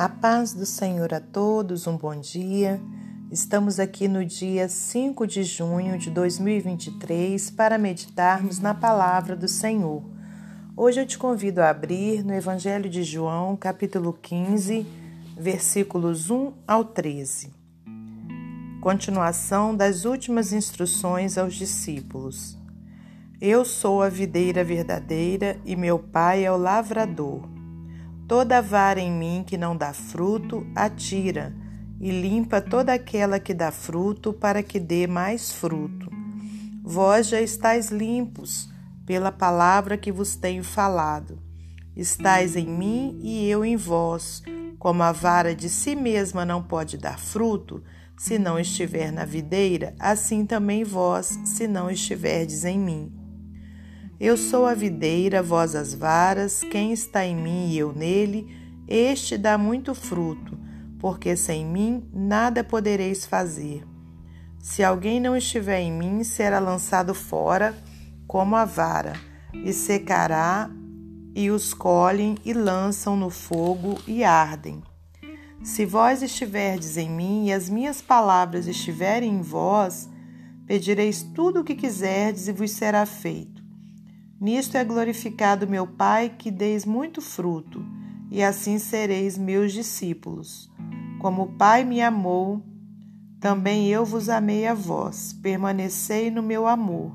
A paz do Senhor a todos, um bom dia. Estamos aqui no dia 5 de junho de 2023 para meditarmos na palavra do Senhor. Hoje eu te convido a abrir no Evangelho de João, capítulo 15, versículos 1 ao 13. Continuação das últimas instruções aos discípulos. Eu sou a videira verdadeira e meu pai é o lavrador. Toda vara em mim que não dá fruto, atira, e limpa toda aquela que dá fruto, para que dê mais fruto. Vós já estáis limpos pela palavra que vos tenho falado. Estais em mim e eu em vós. Como a vara de si mesma não pode dar fruto, se não estiver na videira, assim também vós, se não estiverdes em mim. Eu sou a videira, vós as varas, quem está em mim e eu nele, este dá muito fruto, porque sem mim nada podereis fazer. Se alguém não estiver em mim, será lançado fora como a vara, e secará, e os colhem e lançam no fogo e ardem. Se vós estiverdes em mim e as minhas palavras estiverem em vós, pedireis tudo o que quiserdes e vos será feito. Nisto é glorificado meu Pai, que deis muito fruto, e assim sereis meus discípulos. Como o Pai me amou, também eu vos amei a vós. Permanecei no meu amor.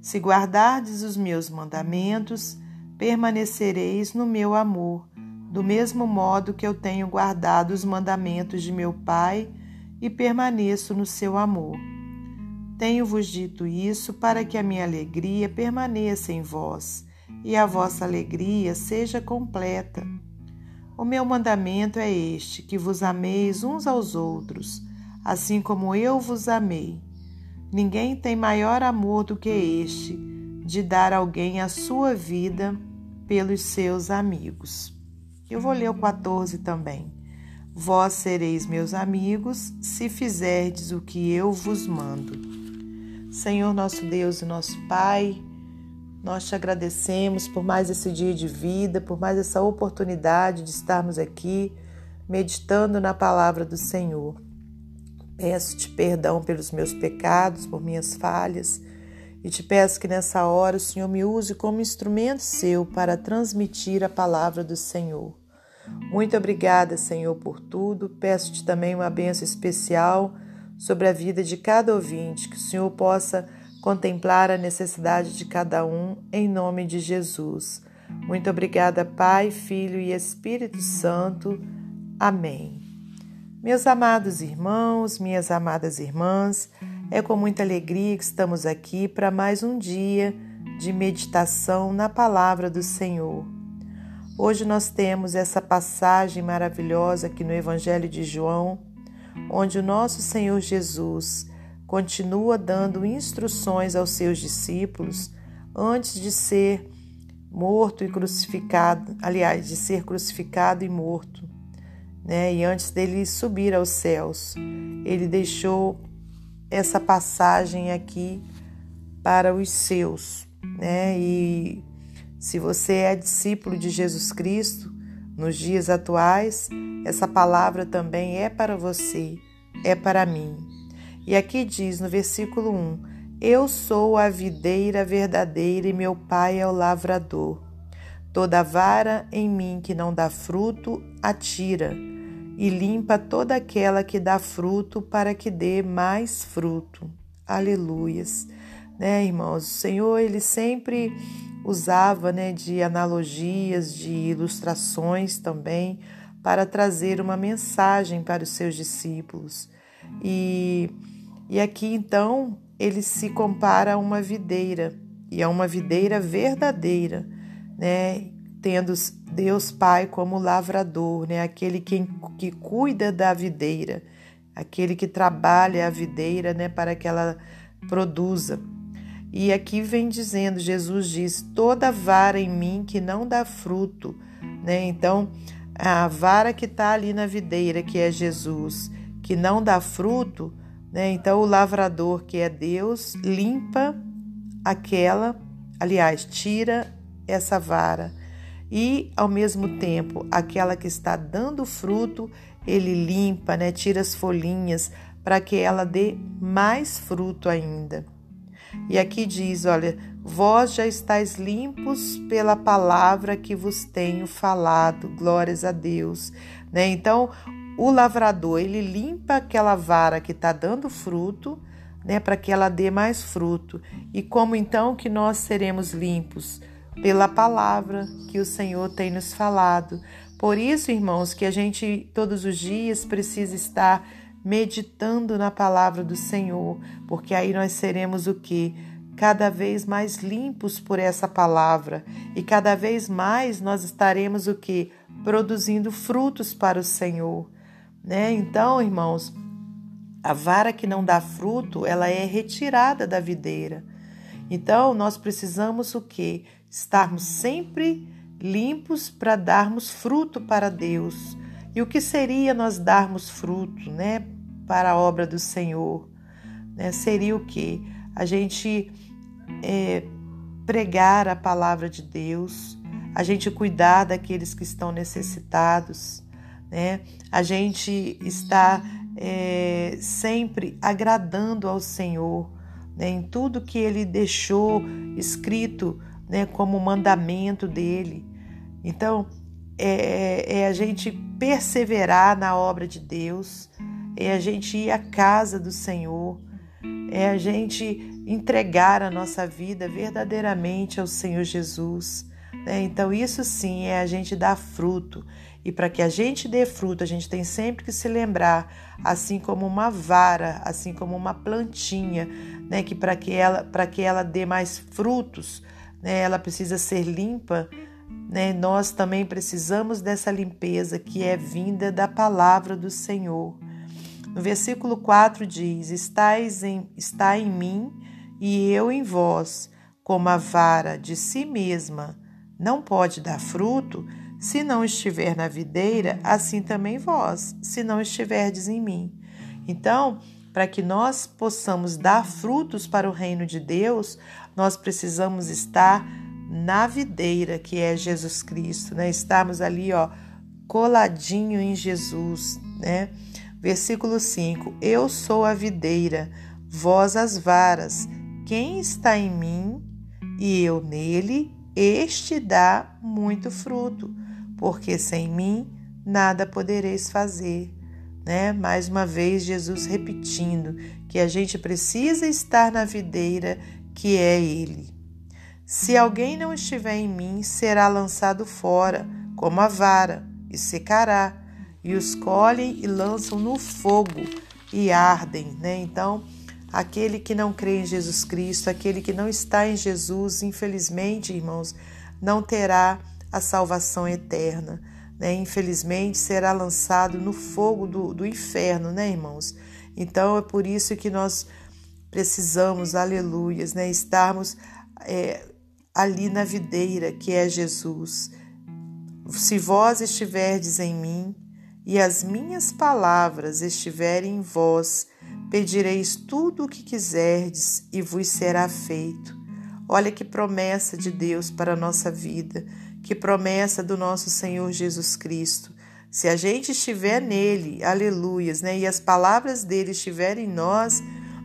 Se guardardes os meus mandamentos, permanecereis no meu amor, do mesmo modo que eu tenho guardado os mandamentos de meu Pai e permaneço no seu amor. Tenho-vos dito isso para que a minha alegria permaneça em vós e a vossa alegria seja completa. O meu mandamento é este: que vos ameis uns aos outros, assim como eu vos amei. Ninguém tem maior amor do que este, de dar alguém a sua vida pelos seus amigos. Eu vou ler o 14 também. Vós sereis meus amigos se fizerdes o que eu vos mando. Senhor nosso Deus e nosso Pai, nós te agradecemos por mais esse dia de vida, por mais essa oportunidade de estarmos aqui meditando na palavra do Senhor. Peço-te perdão pelos meus pecados, por minhas falhas, e te peço que nessa hora o Senhor me use como instrumento seu para transmitir a palavra do Senhor. Muito obrigada, Senhor, por tudo. Peço-te também uma benção especial sobre a vida de cada ouvinte, que o Senhor possa contemplar a necessidade de cada um, em nome de Jesus. Muito obrigada, Pai, Filho e Espírito Santo. Amém. Meus amados irmãos, minhas amadas irmãs, é com muita alegria que estamos aqui para mais um dia de meditação na palavra do Senhor. Hoje nós temos essa passagem maravilhosa aqui no Evangelho de João, onde o nosso Senhor Jesus continua dando instruções aos seus discípulos antes de ser morto e crucificado, aliás, de ser crucificado e morto, né? E antes dele subir aos céus, ele deixou essa passagem aqui para os seus, né? E se você é discípulo de Jesus Cristo, nos dias atuais, essa palavra também é para você, é para mim. E aqui diz no versículo 1: Eu sou a videira verdadeira e meu pai é o lavrador. Toda vara em mim que não dá fruto, atira, e limpa toda aquela que dá fruto, para que dê mais fruto. Aleluias. Né, irmãos? O Senhor, ele sempre usava né, de analogias, de ilustrações também, para trazer uma mensagem para os seus discípulos. E, e aqui então ele se compara a uma videira, e a uma videira verdadeira, né? tendo Deus Pai como lavrador, né? aquele que, que cuida da videira, aquele que trabalha a videira né? para que ela produza. E aqui vem dizendo, Jesus diz: toda vara em mim que não dá fruto, né? Então, a vara que está ali na videira, que é Jesus, que não dá fruto, né? Então, o lavrador, que é Deus, limpa aquela, aliás, tira essa vara e, ao mesmo tempo, aquela que está dando fruto, ele limpa, né, tira as folhinhas para que ela dê mais fruto ainda. E aqui diz: olha, vós já estáis limpos pela palavra que vos tenho falado, glórias a Deus. Né? Então, o lavrador ele limpa aquela vara que está dando fruto, né, para que ela dê mais fruto. E como então que nós seremos limpos? Pela palavra que o Senhor tem nos falado. Por isso, irmãos, que a gente todos os dias precisa estar meditando na palavra do Senhor, porque aí nós seremos o que? Cada vez mais limpos por essa palavra e cada vez mais nós estaremos o que? Produzindo frutos para o Senhor, né? Então, irmãos, a vara que não dá fruto, ela é retirada da videira. Então, nós precisamos o que? Estarmos sempre limpos para darmos fruto para Deus. E o que seria nós darmos fruto, né? Para a obra do Senhor. Né? Seria o que? A gente é, pregar a palavra de Deus, a gente cuidar daqueles que estão necessitados, né? a gente está é, sempre agradando ao Senhor né? em tudo que Ele deixou escrito né? como mandamento dele. Então, é, é a gente perseverar na obra de Deus, é a gente ir à casa do Senhor, é a gente entregar a nossa vida verdadeiramente ao Senhor Jesus. Né? Então, isso sim é a gente dar fruto. E para que a gente dê fruto, a gente tem sempre que se lembrar, assim como uma vara, assim como uma plantinha, né? que para que ela, que ela dê mais frutos, né? ela precisa ser limpa. Né? Nós também precisamos dessa limpeza que é vinda da palavra do Senhor. No versículo 4 diz: Estais em, Está em mim e eu em vós, como a vara de si mesma não pode dar fruto, se não estiver na videira, assim também vós, se não estiverdes em mim. Então, para que nós possamos dar frutos para o reino de Deus, nós precisamos estar na videira, que é Jesus Cristo, né? Estarmos ali, ó, coladinho em Jesus, né? Versículo 5: Eu sou a videira, vós as varas. Quem está em mim e eu nele, este dá muito fruto, porque sem mim nada podereis fazer. Né? Mais uma vez, Jesus repetindo que a gente precisa estar na videira que é Ele. Se alguém não estiver em mim, será lançado fora, como a vara, e secará e os colhem e lançam no fogo e ardem, né? Então, aquele que não crê em Jesus Cristo, aquele que não está em Jesus, infelizmente, irmãos, não terá a salvação eterna, né? Infelizmente, será lançado no fogo do, do inferno, né, irmãos? Então, é por isso que nós precisamos, aleluias, né? Estarmos é, ali na videira que é Jesus. Se vós estiverdes em mim e as minhas palavras estiverem em vós, pedireis tudo o que quiserdes e vos será feito. Olha que promessa de Deus para a nossa vida, que promessa do nosso Senhor Jesus Cristo. Se a gente estiver nele, aleluias, né? E as palavras dele estiverem em nós,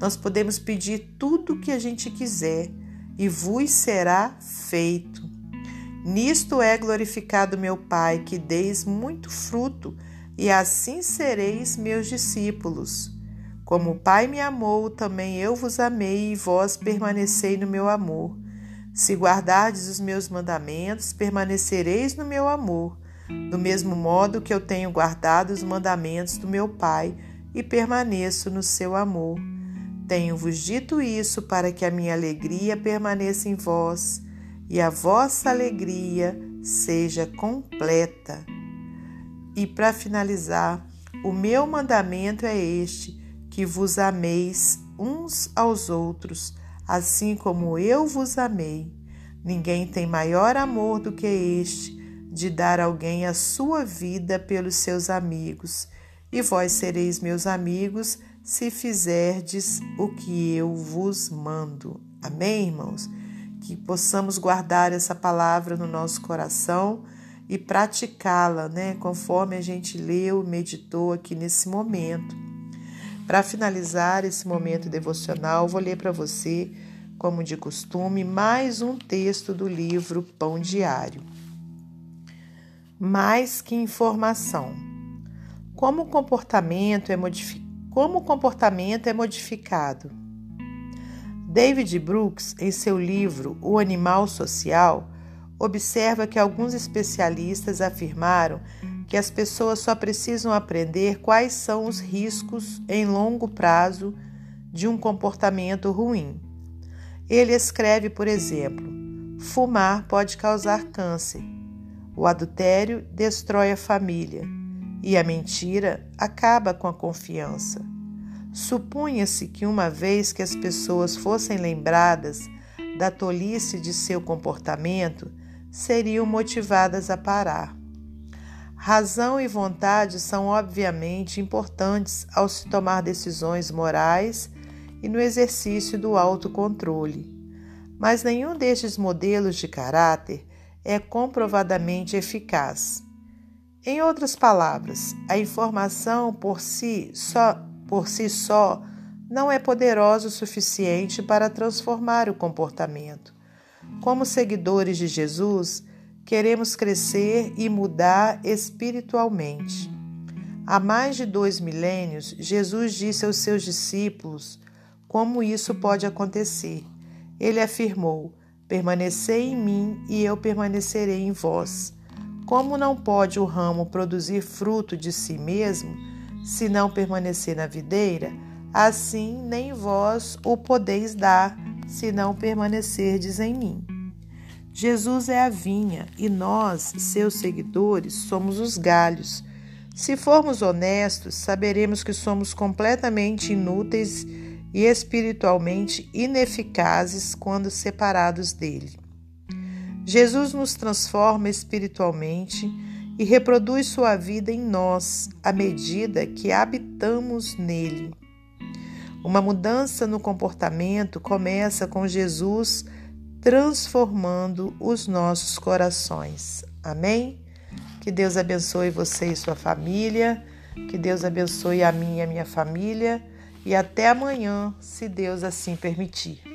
nós podemos pedir tudo o que a gente quiser e vos será feito. Nisto é glorificado meu Pai, que deis muito fruto e assim sereis meus discípulos. Como o Pai me amou, também eu vos amei, e vós permanecei no meu amor. Se guardardes os meus mandamentos, permanecereis no meu amor, do mesmo modo que eu tenho guardado os mandamentos do meu Pai e permaneço no seu amor. Tenho-vos dito isso para que a minha alegria permaneça em vós e a vossa alegria seja completa. E para finalizar, o meu mandamento é este: que vos ameis uns aos outros, assim como eu vos amei. Ninguém tem maior amor do que este, de dar alguém a sua vida pelos seus amigos. E vós sereis meus amigos se fizerdes o que eu vos mando. Amém, irmãos? que possamos guardar essa palavra no nosso coração e praticá-la, né, conforme a gente leu, meditou aqui nesse momento. Para finalizar esse momento devocional, vou ler para você, como de costume, mais um texto do livro Pão Diário. Mais que informação. Como o comportamento é, como o comportamento é modificado? David Brooks, em seu livro O Animal Social, observa que alguns especialistas afirmaram que as pessoas só precisam aprender quais são os riscos em longo prazo de um comportamento ruim. Ele escreve, por exemplo: fumar pode causar câncer, o adultério destrói a família e a mentira acaba com a confiança. Supunha-se que, uma vez que as pessoas fossem lembradas da tolice de seu comportamento, seriam motivadas a parar. Razão e vontade são obviamente importantes ao se tomar decisões morais e no exercício do autocontrole. Mas nenhum destes modelos de caráter é comprovadamente eficaz. Em outras palavras, a informação por si só por si só não é poderoso o suficiente para transformar o comportamento. Como seguidores de Jesus, queremos crescer e mudar espiritualmente. Há mais de dois milênios, Jesus disse aos seus discípulos como isso pode acontecer. Ele afirmou: Permanecei em mim e eu permanecerei em vós. Como não pode o ramo produzir fruto de si mesmo, se não permanecer na videira, assim nem vós o podeis dar, se não permanecerdes em mim. Jesus é a vinha e nós, seus seguidores, somos os galhos. Se formos honestos, saberemos que somos completamente inúteis e espiritualmente ineficazes quando separados dele. Jesus nos transforma espiritualmente e reproduz sua vida em nós à medida que habitamos nele. Uma mudança no comportamento começa com Jesus transformando os nossos corações. Amém? Que Deus abençoe você e sua família, que Deus abençoe a mim e a minha família, e até amanhã, se Deus assim permitir.